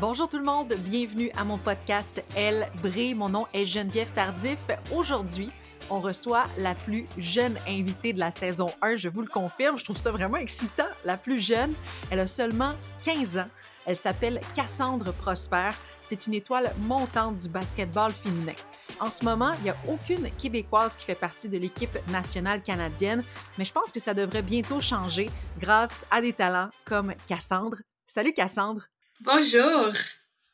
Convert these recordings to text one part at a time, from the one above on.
Bonjour tout le monde, bienvenue à mon podcast Elle brille. Mon nom est Geneviève Tardif. Aujourd'hui, on reçoit la plus jeune invitée de la saison 1, je vous le confirme. Je trouve ça vraiment excitant. La plus jeune, elle a seulement 15 ans. Elle s'appelle Cassandre Prosper. C'est une étoile montante du basketball féminin. En ce moment, il n'y a aucune Québécoise qui fait partie de l'équipe nationale canadienne, mais je pense que ça devrait bientôt changer grâce à des talents comme Cassandre. Salut Cassandre! Bonjour!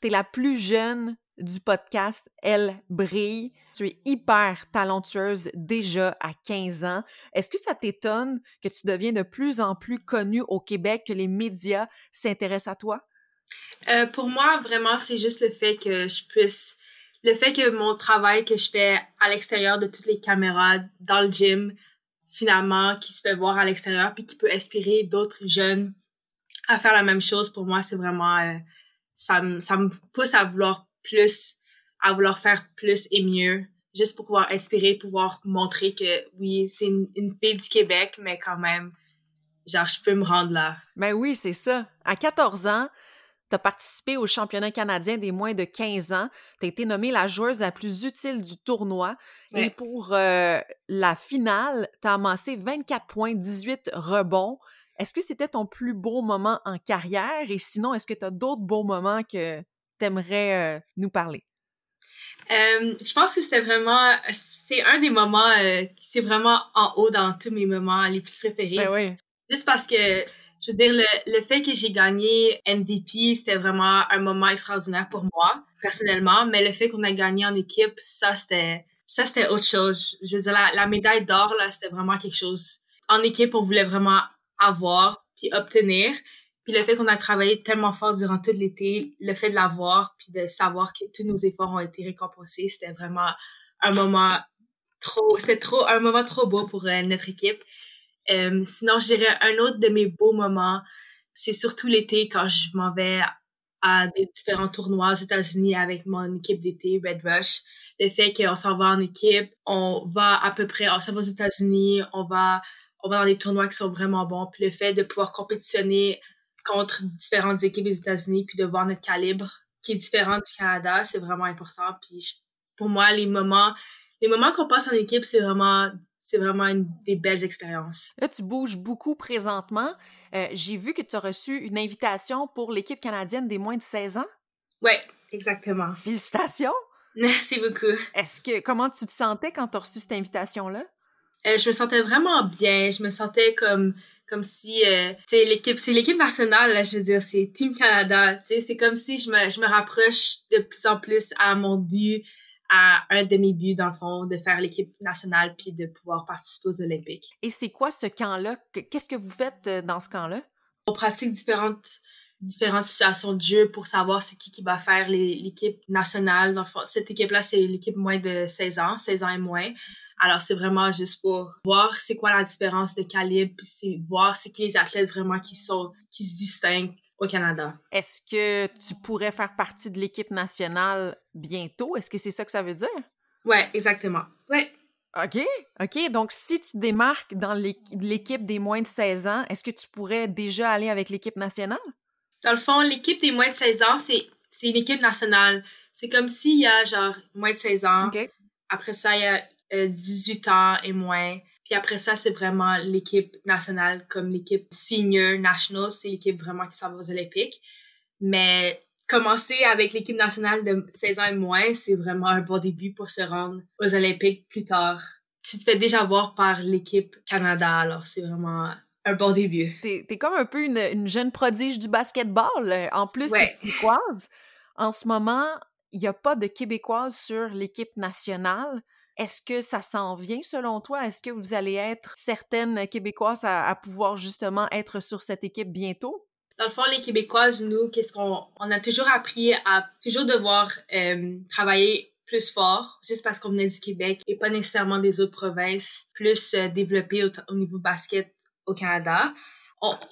Tu es la plus jeune du podcast Elle brille. Tu es hyper talentueuse déjà à 15 ans. Est-ce que ça t'étonne que tu deviens de plus en plus connue au Québec, que les médias s'intéressent à toi? Euh, pour moi, vraiment, c'est juste le fait que je puisse, le fait que mon travail que je fais à l'extérieur de toutes les caméras, dans le gym, finalement, qui se fait voir à l'extérieur, puis qui peut inspirer d'autres jeunes à faire la même chose, pour moi, c'est vraiment, euh, ça, me, ça me pousse à vouloir plus, à vouloir faire plus et mieux, juste pour pouvoir inspirer, pouvoir montrer que oui, c'est une, une fille du Québec, mais quand même, genre, je peux me rendre là. Ben oui, c'est ça. À 14 ans, tu as participé au championnat canadien des moins de 15 ans. Tu as été nommée la joueuse la plus utile du tournoi. Et pour euh, la finale, tu as amassé 24 points, 18 rebonds. Est-ce que c'était ton plus beau moment en carrière? Et sinon, est-ce que tu as d'autres beaux moments que tu aimerais euh, nous parler? Euh, je pense que c'était vraiment, c'est un des moments, c'est vraiment en haut dans tous mes moments les plus préférés. Ben oui. Juste parce que je veux dire, le, le fait que j'ai gagné MVP, c'était vraiment un moment extraordinaire pour moi, personnellement. Mais le fait qu'on a gagné en équipe, ça, c'était, ça, c'était autre chose. Je veux dire, la, la médaille d'or, là, c'était vraiment quelque chose. En équipe, on voulait vraiment avoir puis obtenir. Puis le fait qu'on a travaillé tellement fort durant tout l'été, le fait de l'avoir puis de savoir que tous nos efforts ont été récompensés, c'était vraiment un moment trop, c'est trop, un moment trop beau pour euh, notre équipe. Euh, sinon, je dirais un autre de mes beaux moments, c'est surtout l'été quand je m'en vais à des différents tournois aux États-Unis avec mon équipe d'été, Red Rush. Le fait qu'on s'en va en équipe, on va à peu près, on s'en va aux États-Unis, on va, on va dans des tournois qui sont vraiment bons. Puis le fait de pouvoir compétitionner contre différentes équipes des États-Unis, puis de voir notre calibre qui est différent du Canada, c'est vraiment important. Puis pour moi, les moments, les moments qu'on passe en équipe, c'est vraiment c'est vraiment une, des belles expériences. Là, tu bouges beaucoup présentement. Euh, j'ai vu que tu as reçu une invitation pour l'équipe canadienne des moins de 16 ans. Oui, exactement. Félicitations. Merci beaucoup. Est-ce que comment tu te sentais quand tu as reçu cette invitation-là? Euh, je me sentais vraiment bien. Je me sentais comme comme si euh, tu l'équipe c'est l'équipe nationale là, je veux dire c'est Team Canada tu sais c'est comme si je me je me rapproche de plus en plus à mon but à un demi-but, dans le fond, de faire l'équipe nationale puis de pouvoir participer aux Olympiques. Et c'est quoi ce camp-là? Qu'est-ce que vous faites euh, dans ce camp-là? On pratique différentes différentes situations de jeu pour savoir c'est qui qui va faire l'équipe nationale. Dans le fond, cette équipe-là, c'est l'équipe moins de 16 ans, 16 ans et moins. Alors, c'est vraiment juste pour voir c'est quoi la différence de calibre, puis c'est voir c'est qui les athlètes vraiment qui sont, qui se distinguent au Canada. Est-ce que tu pourrais faire partie de l'équipe nationale bientôt? Est-ce que c'est ça que ça veut dire? Oui, exactement. Oui. OK, OK. Donc, si tu démarques dans l'équipe des moins de 16 ans, est-ce que tu pourrais déjà aller avec l'équipe nationale? Dans le fond, l'équipe des moins de 16 ans, c'est une équipe nationale. C'est comme s'il y a genre moins de 16 ans. Après ça, il y a 18 euh, ans et moins. Puis après ça, c'est vraiment l'équipe nationale, comme l'équipe senior national, c'est l'équipe vraiment qui s'en va aux Olympiques. Mais commencer avec l'équipe nationale de 16 ans et moins, c'est vraiment un bon début pour se rendre aux Olympiques plus tard. Tu te fais déjà voir par l'équipe Canada, alors c'est vraiment un bon début. T'es es comme un peu une, jeune prodige du basketball. Euh, en plus, ouais. québécoise. En ce moment, il n'y a pas de Québécoise sur l'équipe nationale. Est-ce que ça s'en vient selon toi? Est-ce que vous allez être certaines Québécoises à, pouvoir justement être sur cette équipe bientôt? Dans le fond, les Québécoises, nous, qu'est-ce qu'on on a toujours appris à toujours devoir euh, travailler plus fort, juste parce qu'on venait du Québec et pas nécessairement des autres provinces, plus euh, développées au, niveau basket au Canada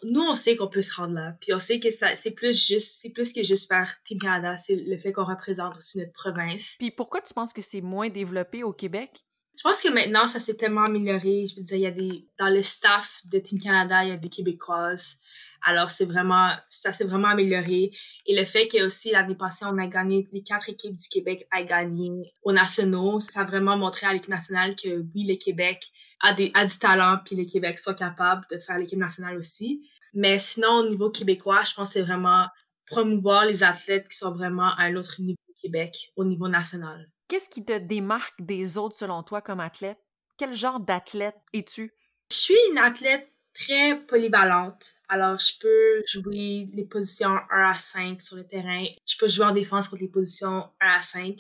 nous, on sait qu'on peut se rendre là. Puis on sait que ça, c'est plus juste, c'est plus que juste faire Team Canada. C'est le fait qu'on représente aussi notre province. Puis pourquoi tu penses que c'est moins développé au Québec? Je pense que maintenant, ça s'est tellement amélioré. Je veux dire, il y a des, dans le staff de Team Canada, il y a des Québécoises. Alors, c'est vraiment, ça s'est vraiment amélioré. Et le fait que aussi, l'année passée, on a gagné, les quatre équipes du Québec a gagné aux nationaux, ça a vraiment montré à l'équipe nationale que oui, le Québec a, des, a du talent, puis le Québec sont capables de faire l'équipe nationale aussi. Mais sinon, au niveau québécois, je pense que c'est vraiment promouvoir les athlètes qui sont vraiment à un autre niveau au Québec, au niveau national. Qu'est-ce qui te démarque des autres selon toi comme athlète? Quel genre d'athlète es-tu? Je suis une athlète très polyvalente. Alors, je peux jouer les positions 1 à 5 sur le terrain. Je peux jouer en défense contre les positions 1 à 5.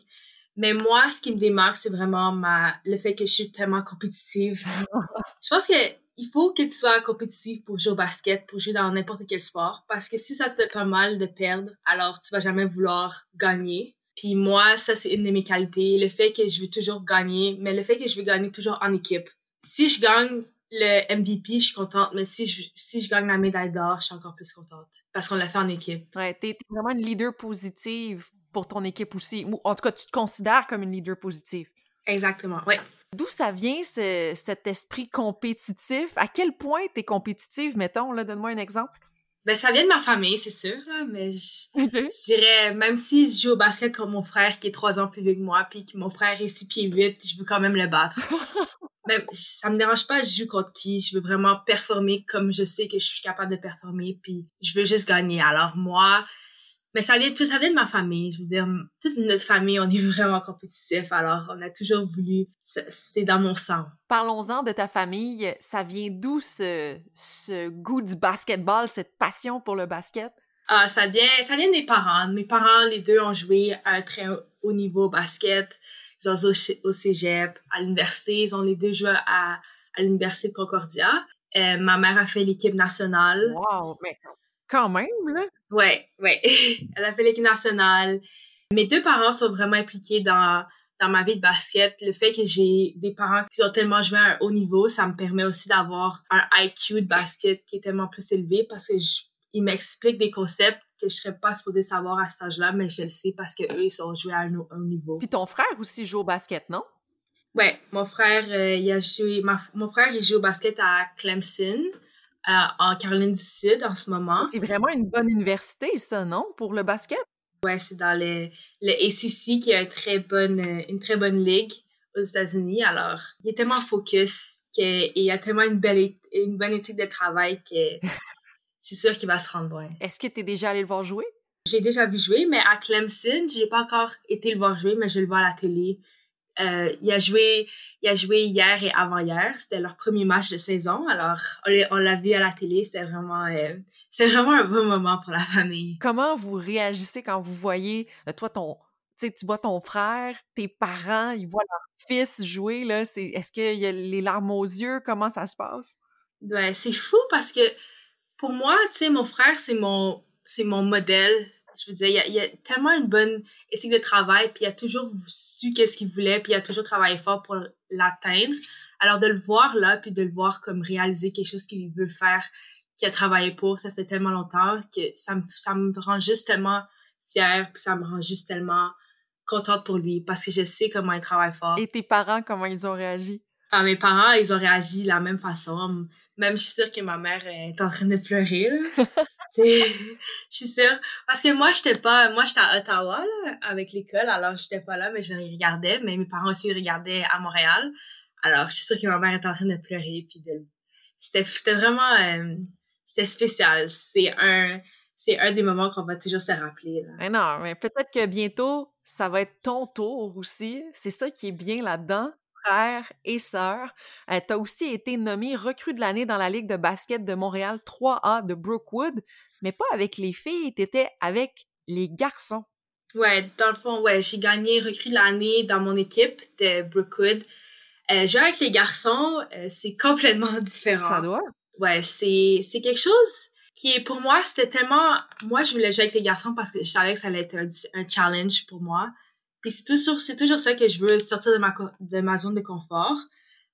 Mais moi, ce qui me démarque, c'est vraiment ma, le fait que je suis tellement compétitive. je pense que il faut que tu sois compétitif pour jouer au basket, pour jouer dans n'importe quel sport. Parce que si ça te fait pas mal de perdre, alors tu vas jamais vouloir gagner. Puis moi, ça, c'est une de mes qualités. Le fait que je veux toujours gagner, mais le fait que je veux gagner toujours en équipe. Si je gagne le MVP, je suis contente, mais si je, si je gagne la médaille d'or, je suis encore plus contente. Parce qu'on l'a fait en équipe. Ouais, t'es vraiment une leader positive pour ton équipe aussi. Ou en tout cas, tu te considères comme une leader positive. Exactement, ouais. D'où ça vient cet esprit compétitif? À quel point t'es compétitive, mettons, là, donne-moi un exemple. Ben, ça vient de ma famille, c'est sûr, mais je, dirais, même si je joue au basket comme mon frère qui est trois ans plus vieux que moi, puis que mon frère est six pieds huit, je veux quand même le battre. mais ça me dérange pas, je joue contre qui, je veux vraiment performer comme je sais que je suis capable de performer, puis je veux juste gagner. Alors moi, mais ça vient, tout ça vient de ma famille. Je veux dire, toute notre famille, on est vraiment compétitif. Alors, on a toujours voulu, c'est dans mon sang. Parlons-en de ta famille. Ça vient d'où ce, ce goût du basketball, cette passion pour le basket? Ah, ça vient, ça vient des parents. Mes parents, les deux, ont joué à un très haut niveau basket. Ils ont joué au cégep, à l'université. Ils ont les deux joué à, à l'université de Concordia. Euh, ma mère a fait l'équipe nationale. Wow, mais quand même, là. Ouais, ouais. Elle a fait l'équipe nationale. Mes deux parents sont vraiment impliqués dans, dans ma vie de basket. Le fait que j'ai des parents qui ont tellement joué à un haut niveau, ça me permet aussi d'avoir un IQ de basket qui est tellement plus élevé parce que ils m'expliquent des concepts que je serais pas supposée savoir à cet âge-là, mais je le sais parce que eux ils sont joués à un haut niveau. Puis ton frère aussi joue au basket, non? Ouais, mon frère, euh, il a joué, mon frère, il joue au basket à Clemson en Caroline du Sud en ce moment. C'est vraiment une bonne université, ça, non, pour le basket? Ouais, c'est dans le, le ACC qui a une très bonne, une très bonne ligue aux États-Unis. Alors, il est tellement focus et il a tellement une belle, une bonne éthique de travail que c'est sûr qu'il va se rendre loin. Est-ce que tu es déjà allé le voir jouer? J'ai déjà vu jouer, mais à Clemson, j'ai pas encore été le voir jouer, mais je le vois à la télé. Euh, il a joué, il a joué hier et avant-hier. C'était leur premier match de saison. Alors, on l'a vu à la télé. C'était vraiment, euh, c'est vraiment un bon moment pour la famille. Comment vous réagissez quand vous voyez, euh, toi, ton, tu vois ton frère, tes parents, ils voient leur fils jouer, là. C'est, est-ce qu'il y a les larmes aux yeux? Comment ça se passe? Ouais, c'est fou parce que pour moi, tu sais, mon frère, c'est mon, c'est mon modèle je veux dire, il y a, tellement une bonne éthique de travail, puis il a toujours su qu'est-ce qu'il voulait, puis il a toujours travaillé fort pour l'atteindre. Alors de le voir là, puis de le voir comme réaliser quelque chose qu'il veut faire, qu'il a travaillé pour, ça fait tellement longtemps que ça me, ça me rend juste tellement fière, puis ça me rend juste tellement contente pour lui, parce que je sais comment il travaille fort. Et tes parents, comment ils ont réagi? Mes parents, ils ont réagi de la même façon. Même, je suis sûre que ma mère est en train de pleurer, là. je suis sûre. Parce que moi, j'étais pas, moi, j'étais à Ottawa, là, avec l'école, alors j'étais pas là, mais je regardais, mais mes parents aussi regardaient à Montréal. Alors, je suis sûre que ma mère était en train de pleurer, puis de, c'était, c'était vraiment, euh, c'était spécial. C'est un, c'est un des moments qu'on va toujours se rappeler, là. Mais non, mais peut-être que bientôt, ça va être ton tour aussi. C'est ça qui est bien là-dedans frère et sœur. Euh, tu as aussi été nommé recrue de l'année dans la Ligue de basket de Montréal 3A de Brookwood, mais pas avec les filles, tu étais avec les garçons. Ouais, dans le fond, ouais, j'ai gagné recrue de l'année dans mon équipe de Brookwood. Euh, jouer avec les garçons, euh, c'est complètement différent. Ça doit. Ouais, c'est, c'est quelque chose qui est, pour moi, c'était tellement, moi, je voulais jouer avec les garçons parce que je savais que ça allait être un, un challenge pour moi. Puis c'est toujours, c'est toujours ça que je veux, sortir de ma, de ma zone de confort.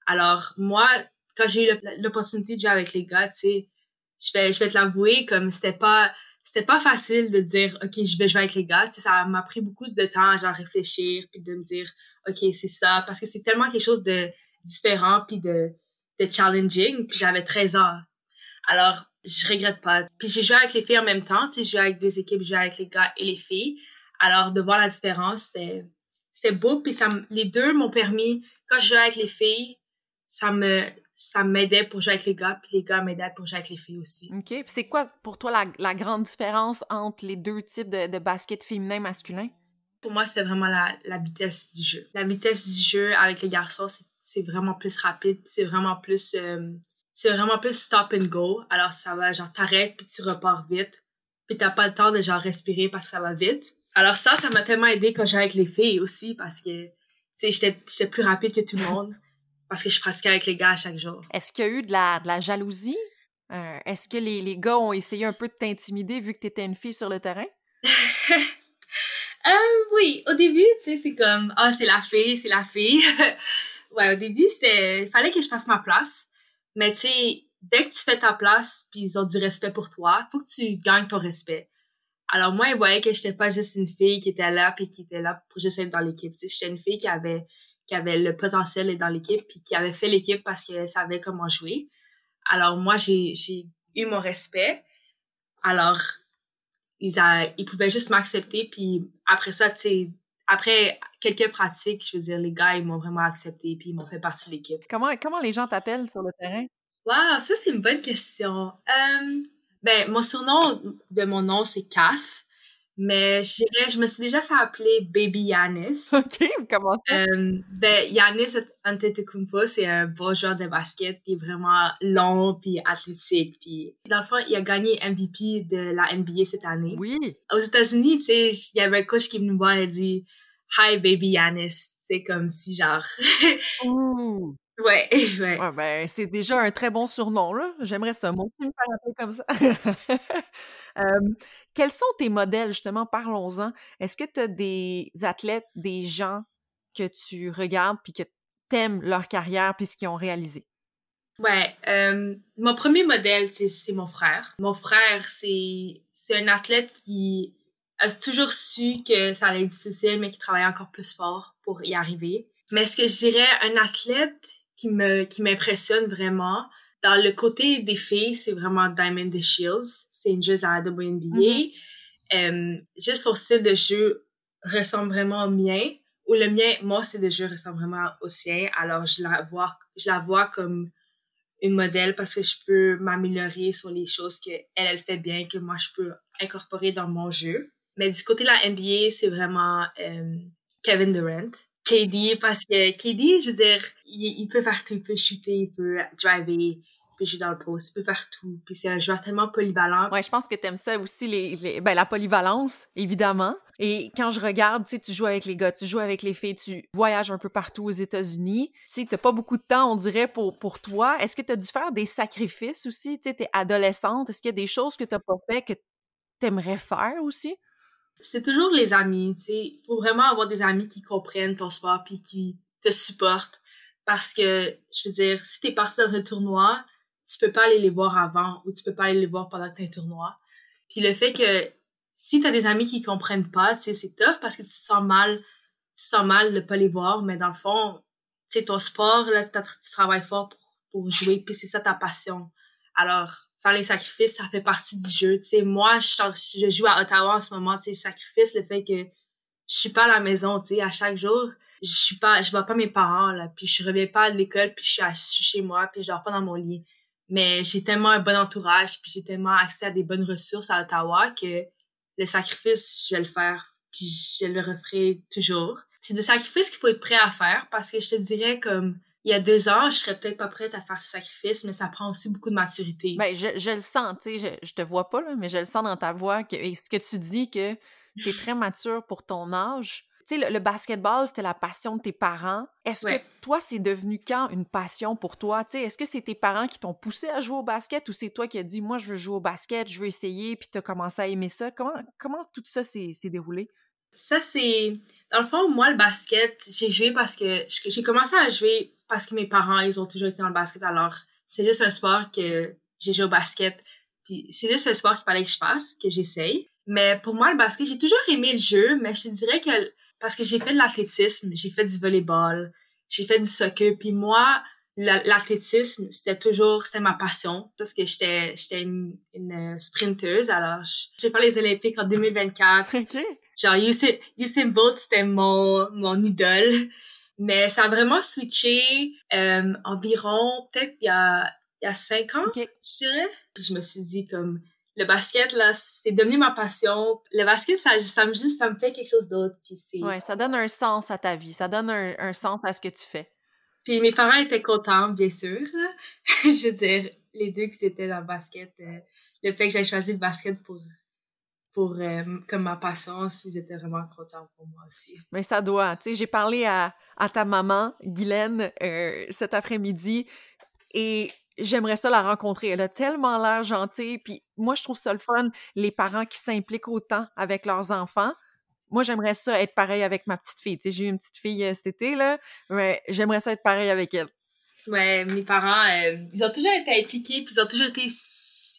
Alors, moi, quand j'ai eu l'opportunité de jouer avec les gars, tu sais, je vais, je vais te l'avouer, comme c'était pas, c'était pas facile de dire, OK, je vais jouer avec les gars. Tu sais, ça m'a pris beaucoup de temps à genre réfléchir, puis de me dire, OK, c'est ça. Parce que c'est tellement quelque chose de différent, puis de, de challenging. Puis j'avais 13 ans. Alors, je regrette pas. Puis j'ai joué avec les filles en même temps. Tu sais, j'ai joué avec deux équipes, j'ai joué avec les gars et les filles. Alors, de voir la différence, c'était, c'est beau. Puis ça, les deux m'ont permis, quand je jouais avec les filles, ça me, ça m'aidait pour jouer avec les gars, puis les gars m'aidaient pour jouer avec les filles aussi. OK. Puis c'est quoi pour toi la, la, grande différence entre les deux types de, de basket féminin-masculin? Pour moi, c'est vraiment la, la, vitesse du jeu. La vitesse du jeu avec les garçons, c'est vraiment plus rapide, c'est vraiment plus... Euh, c'est vraiment plus stop and go. Alors, ça va, genre, t'arrêtes, puis tu repars vite. Puis t'as pas le temps de, genre, respirer parce que ça va vite. Alors ça, ça m'a tellement aidé quand j'allais avec les filles aussi, parce que, tu sais, j'étais plus rapide que tout le monde parce que je pratiquais avec les gars chaque jour. Est-ce qu'il y a eu de la, de la jalousie? Euh, Est-ce que les, les, gars ont essayé un peu de t'intimider vu que tu étais une fille sur le terrain? euh, oui, au début, tu sais, c'est comme, ah, oh, c'est la fille, c'est la fille. ouais, au début, c'était, il fallait que je fasse ma place. Mais tu sais, dès que tu fais ta place, puis ils ont du respect pour toi, faut que tu gagnes ton respect. Alors moi, ils voyaient que j'étais pas juste une fille qui était là, puis qui était là pour juste être dans l'équipe. J'étais une fille qui avait qui avait le potentiel d'être dans l'équipe, puis qui avait fait l'équipe parce qu'elle savait comment jouer. Alors moi, j'ai, j'ai eu mon respect. Alors, ils, a, ils pouvaient juste m'accepter, puis après ça, tu sais, après quelques pratiques, je veux dire, les gars, ils m'ont vraiment accepté, puis ils m'ont fait partie de l'équipe. Comment, comment les gens t'appellent sur le terrain? Wow, ça, c'est une bonne question. Euh, ben, mon surnom de mon nom, c'est Cass. Mais je je me suis déjà fait appeler Baby Yanis. OK, comment ça? Euh, ben, Yanis Antetokounmpo, c'est un beau joueur de basket qui est vraiment long puis athlétique. Puis, dans le fond, il a gagné MVP de la NBA cette année. Oui. Aux États-Unis, tu sais, il y avait un coach qui me voir et dit Hi, Baby Yanis. C'est comme si, genre. Ouh. Ouais, ouais. ouais ben, c'est déjà un très bon surnom, là. J'aimerais ça, moi me faire appeler comme ça. euh, quels sont tes modèles, justement? Parlons-en. Est-ce que tu as des athlètes, des gens que tu regardes puis que t'aimes leur carrière puis ce qu'ils ont réalisé? Ouais, euh, mon premier modèle, c'est mon frère. Mon frère, c'est un athlète qui a toujours su que ça allait être difficile, mais qui travaillait encore plus fort pour y arriver. Mais ce que je dirais, un athlète qui me qui m'impressionne vraiment. Dans le côté des filles, c'est vraiment Diamond the Shields. C'est une joueuse à la WNBA. Mm -hmm. juste son style de jeu ressemble vraiment au mien. Ou le mien, moi, c'est de jeu ressemble vraiment au sien. Alors, je la vois, je la vois comme une modèle parce que je peux m'améliorer sur les choses que elle, elle fait bien, que moi, je peux incorporer dans mon jeu. Mais du côté de la NBA, c'est vraiment euh, Kevin Durant. KD parce que KD, je veux dire, il, peut faire tout, il peut shooter, il peut driver, il peut jouer dans le poste, il peut faire tout. Puis c'est un joueur tellement polyvalent. Ouais, je pense que t'aimes ça aussi, les, les, ben, la polyvalence, évidemment. Et quand je regarde, tu sais, tu joues avec les gars, tu joues avec les filles, tu voyages un peu partout aux États-Unis. Tu sais, t'as pas beaucoup de temps, on dirait, pour, pour toi. Est-ce que tu as dû faire des sacrifices aussi? Tu sais, t'es adolescente. Est-ce qu'il y a des choses que t'as pas fait que t'aimerais faire aussi? C'est toujours les amis, tu sais. Il faut vraiment avoir des amis qui comprennent ton sport puis qui te supportent. Parce que, je veux dire, si t'es parti dans un tournoi, tu peux pas aller les voir avant ou tu peux pas aller les voir pendant que t'es un tournoi. Puis le fait que si t'as des amis qui comprennent pas, tu sais, c'est tough parce que tu sens mal, tu sens mal de pas les voir, mais dans le fond, tu sais, ton sport, là, tu travailles fort pour, pour jouer puis c'est ça ta passion. Alors, faire les sacrifices, ça fait partie du jeu. Tu sais, moi, je, joue à Ottawa en ce moment, tu sais, je sacrifice le fait que je suis pas à la maison, tu sais, à chaque jour, je suis pas, je vois pas mes parents, là, puis je reviens pas de l'école, puis je suis chez moi, puis je dors pas dans mon lit. Mais j'ai tellement un bon entourage, puis j'ai tellement accès à des bonnes ressources à Ottawa que le sacrifice, je vais le faire, puis je le referai toujours. C'est des sacrifices qu'il faut être prêt à faire, parce que je te dirais comme, il y a deux ans, je serais peut-être pas prête à faire ce sacrifice, mais ça prend aussi beaucoup de maturité. Ben, je, je le sens, tu sais, je, je, te vois pas, là, mais je le sens dans ta voix, que, ce que tu dis, que tu es très mature pour ton âge. Tu sais, le, le, basketball, c'était la passion de tes parents. Est-ce que toi, c'est devenu quand une passion pour toi? Tu sais, est-ce que c'est tes parents qui t'ont poussé à jouer au basket ou c'est toi qui as dit, moi, je veux jouer au basket, je veux essayer, puis tu as commencé à aimer ça? Comment, comment tout ça s'est déroulé? Ça, c'est... Dans le fond, moi, le basket, j'ai joué parce que j'ai commencé à jouer parce que mes parents, ils ont toujours été dans le basket. Alors, c'est juste un sport que j'ai joué au basket. Puis c'est juste un sport qu'il fallait que je fasse, que j'essaye. Mais pour moi, le basket, j'ai toujours aimé le jeu, mais je te dirais que parce que j'ai fait de l'athlétisme, j'ai fait du volleyball, j'ai fait du soccer, puis moi, l'athlétisme, c'était toujours, c'était ma passion parce que j'étais, j'étais une, une sprinteuse. Alors, j'ai fait les Olympiques en 2024. OK. Genre, Usain, Usain Bolt, c'était mon, mon idole. Mais ça a vraiment switché euh, environ, peut-être il y a, il y a cinq ans, je dirais. Puis je me suis dit comme, le basket, là, c'est devenu ma passion. Le basket, ça, ça, me, juste, ça me fait quelque chose d'autre. Puis c'est... Ouais, ça donne un sens à ta vie. Ça donne un, un sens à ce que tu fais. Puis mes parents étaient contents, bien sûr. je veux dire, les deux qui étaient dans le basket, euh, le fait que j'ai choisi le basket pour pour euh, comme ma passion, ils étaient vraiment contents pour moi aussi. Mais ça doit. Tu sais, j'ai parlé à, à, ta maman, Guylaine, euh, cet après-midi, et j'aimerais ça la rencontrer. Elle a tellement l'air gentille, puis moi, je trouve ça le fun, les parents qui s'impliquent autant avec leurs enfants moi, j'aimerais ça être pareil avec ma petite fille. Tu sais, j'ai eu une petite fille euh, cet été, là, mais j'aimerais ça être pareil avec elle. Ouais, mes parents, euh, ils ont toujours été impliqués, puis ils ont toujours été,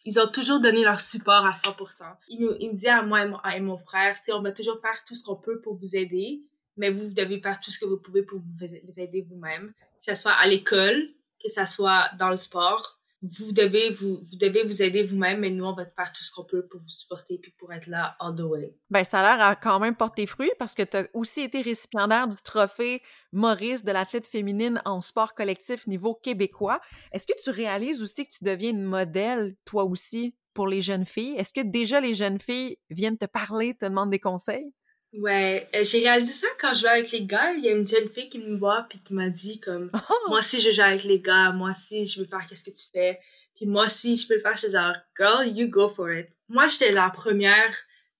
ils ont toujours donné leur support à 100%. Ils nous, ils disaient à moi et mon, frère, tu sais, on va toujours faire tout ce qu'on peut pour vous aider, mais vous, vous devez faire tout ce que vous pouvez pour vous aider vous-même. Que ce soit à l'école, que ce soit dans le sport, vous devez vous, vous devez vous aider vous-même, mais nous, on va faire tout ce qu'on peut pour vous supporter puis pour être là all the way. Ben, ça a l'air à quand même porter fruit parce que tu as aussi été récipiendaire du trophée Maurice de l'athlète féminine en sport collectif niveau québécois. Est-ce que tu réalises aussi que tu deviens une modèle, toi aussi, pour les jeunes filles? Est-ce que déjà les jeunes filles viennent te parler, te demandent des conseils? Ouais, euh, j'ai réalisé ça quand je jouais avec les gars. Il y a une jeune fille qui me voit puis qui m'a dit comme oh! moi aussi je joue avec les gars, moi aussi je veux faire qu'est-ce que tu fais. Puis moi aussi je peux le faire. Je genre girl, you go for it. Moi j'étais la première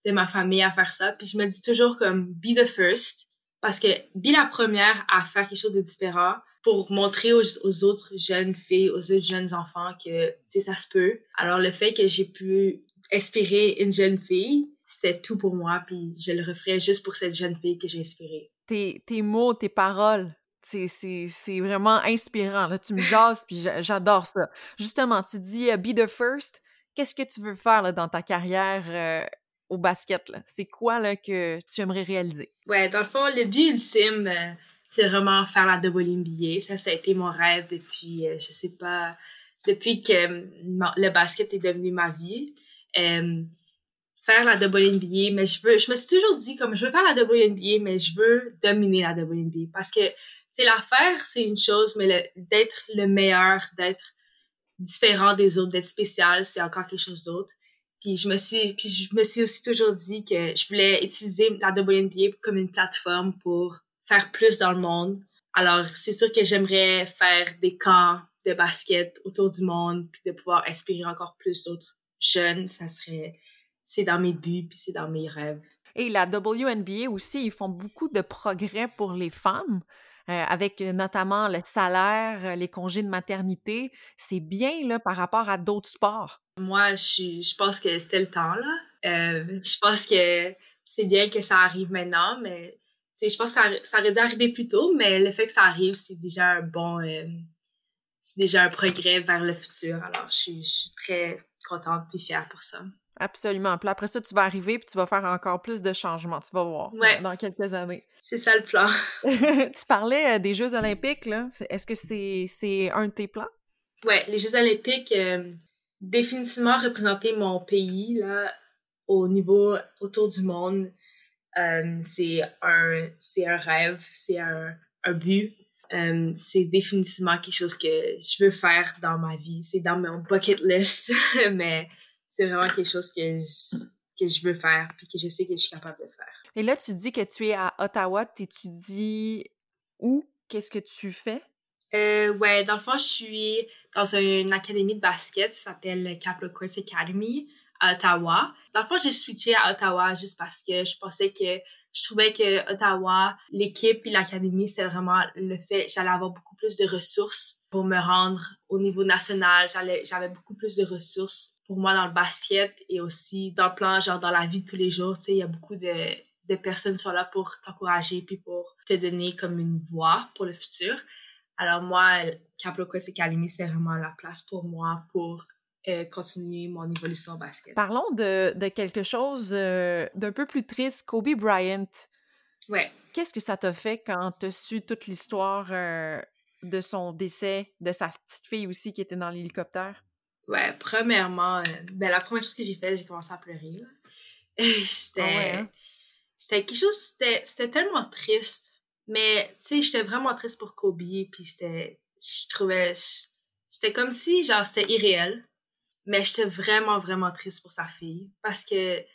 de ma famille à faire ça. Puis je me dis toujours comme be the first parce que be la première à faire quelque chose de différent pour montrer aux, aux autres jeunes filles, aux autres jeunes enfants que tu sais ça se peut. Alors le fait que j'ai pu inspirer une jeune fille c'était tout pour moi, puis je le referais juste pour cette jeune fille que j'ai inspirée. Tes, tes mots, tes paroles, c'est vraiment inspirant. Là. Tu me jases, puis j'adore ça. Justement, tu dis uh, Be the first. Qu'est-ce que tu veux faire là, dans ta carrière euh, au basket? C'est quoi là, que tu aimerais réaliser? Ouais, dans le fond, le but ultime, euh, c'est vraiment faire la WNBA. Ça, ça a été mon rêve depuis, euh, je sais pas, depuis que le basket est devenu ma vie faire la WNBA, mais je veux, je me suis toujours dit comme je veux faire la WNBA, mais je veux dominer la WNBA parce que c'est l'affaire, c'est une chose, mais d'être le meilleur, d'être différent des autres, d'être spécial, c'est encore quelque chose d'autre. Puis je me suis, puis je me suis aussi toujours dit que je voulais utiliser la WNBA comme une plateforme pour faire plus dans le monde. Alors c'est sûr que j'aimerais faire des camps de basket autour du monde, puis de pouvoir inspirer encore plus d'autres jeunes, ça serait c'est dans mes buts, puis c'est dans mes rêves. Et la WNBA aussi, ils font beaucoup de progrès pour les femmes. Euh, avec notamment le salaire, euh, les congés de maternité, c'est bien là par rapport à d'autres sports. Moi, je, je pense que c'était le temps là. Euh, je pense que c'est bien que ça arrive maintenant, mais je pense que ça, ça, aurait dû arriver plus tôt, mais le fait que ça arrive, c'est déjà un bon, c'est déjà un progrès vers le futur. Alors, je, je suis très contente et fière pour ça. Absolument. Puis après ça, tu vas arriver puis tu vas faire encore plus de changements. Tu vas voir dans, quelques années. C'est ça le plan. tu parlais euh, des Jeux olympiques, là. Est-ce que c'est un de tes plans? Ouais, les Jeux olympiques, euh, définitivement représenter mon pays, là, au niveau autour du monde, euh, c'est un, un rêve, c'est un, un but. c'est définitivement quelque chose que je veux faire dans ma vie. C'est dans mon bucket list, mais c'est vraiment quelque chose que je, que je veux faire puis que je sais que je suis capable de faire. Et là, tu dis que tu es à Ottawa, tu étudies où? Qu'est-ce que tu fais? Euh, ouais, dans le fond, je suis dans une académie de basket, ça s'appelle Capital Courts Academy à Ottawa. Dans le fond, j'ai switché à Ottawa juste parce que je pensais que je trouvais que Ottawa, l'équipe et l'académie, c'est vraiment le fait, j'allais avoir beaucoup plus de ressources pour me rendre au niveau national. J'allais, j'avais beaucoup plus de ressources pour moi dans le basket et aussi dans le plan, genre dans la vie de tous les jours, tu sais, il y a beaucoup de, de personnes qui sont là pour t'encourager puis pour te donner comme une voix pour le futur. Alors moi, Quest Academy, c'est vraiment la place pour moi pour euh, continuer mon évolution au basket. Parlons de, de quelque chose euh, d'un peu plus triste, Kobe Bryant. Ouais. Qu'est-ce que ça t'a fait quand t'as su toute l'histoire euh, de son décès, de sa petite fille aussi qui était dans l'hélicoptère? Ouais, premièrement, euh, ben, la première chose que j'ai faite, j'ai commencé à pleurer. C'était. Ah hein? C'était quelque chose. C'était tellement triste. Mais, tu sais, j'étais vraiment triste pour Kobe. Puis c'était. Je trouvais. C'était comme si, genre, c'était irréel. Mais j'étais vraiment, vraiment triste pour sa fille. Parce que, tu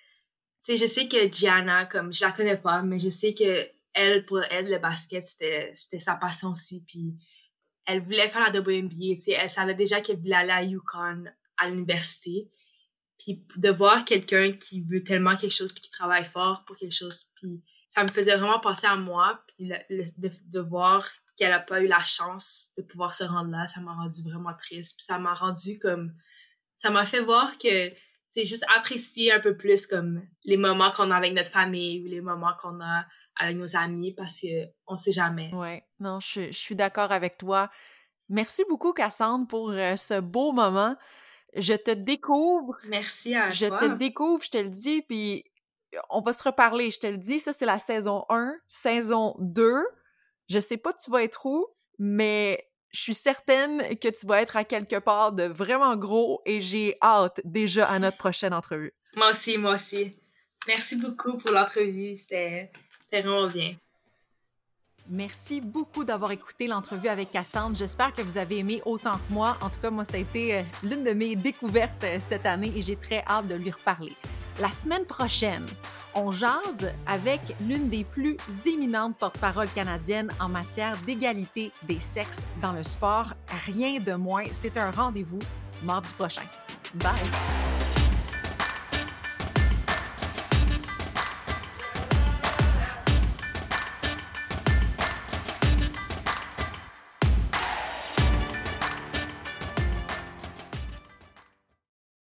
sais, je sais que Gianna, comme, je la connais pas, mais je sais que elle, pour elle, le basket, c'était sa passion aussi. Puis elle voulait faire la WNBA, tu sais, elle savait déjà qu'elle voulait aller à UConn, à l'université. Puis de voir quelqu'un qui veut tellement quelque chose, puis qui travaille fort pour quelque chose, puis ça me faisait vraiment penser à moi, puis de, voir qu'elle a pas eu la chance de pouvoir se rendre là, ça m'a rendu vraiment triste. Puis ça m'a rendu comme... Ça m'a fait voir que, c'est juste apprécier un peu plus comme les moments qu'on a avec notre famille ou les moments qu'on a avec nos amis parce que on sait jamais. Oui, non, je, je suis d'accord avec toi. Merci beaucoup, Cassandre, pour euh, ce beau moment. Je te découvre. Merci à je toi. Je te découvre, je te le dis, puis on va se reparler. Je te le dis, ça, c'est la saison 1. Saison 2, je sais pas tu vas être où, mais je suis certaine que tu vas être à quelque part de vraiment gros et j'ai hâte déjà à notre prochaine entrevue. Moi aussi, moi aussi. Merci beaucoup pour l'entrevue. C'était c'est vraiment bien. Merci beaucoup d'avoir écouté l'entrevue avec Cassandre. J'espère que vous avez aimé autant que moi. En tout cas, moi, ça a été euh, l'une de mes découvertes euh, cette année et j'ai très hâte de lui reparler. La semaine prochaine, on jase avec l'une des plus éminentes porte-parole canadiennes en matière d'égalité des sexes dans le sport. Rien de moins. C'est un rendez-vous mardi prochain. Bye!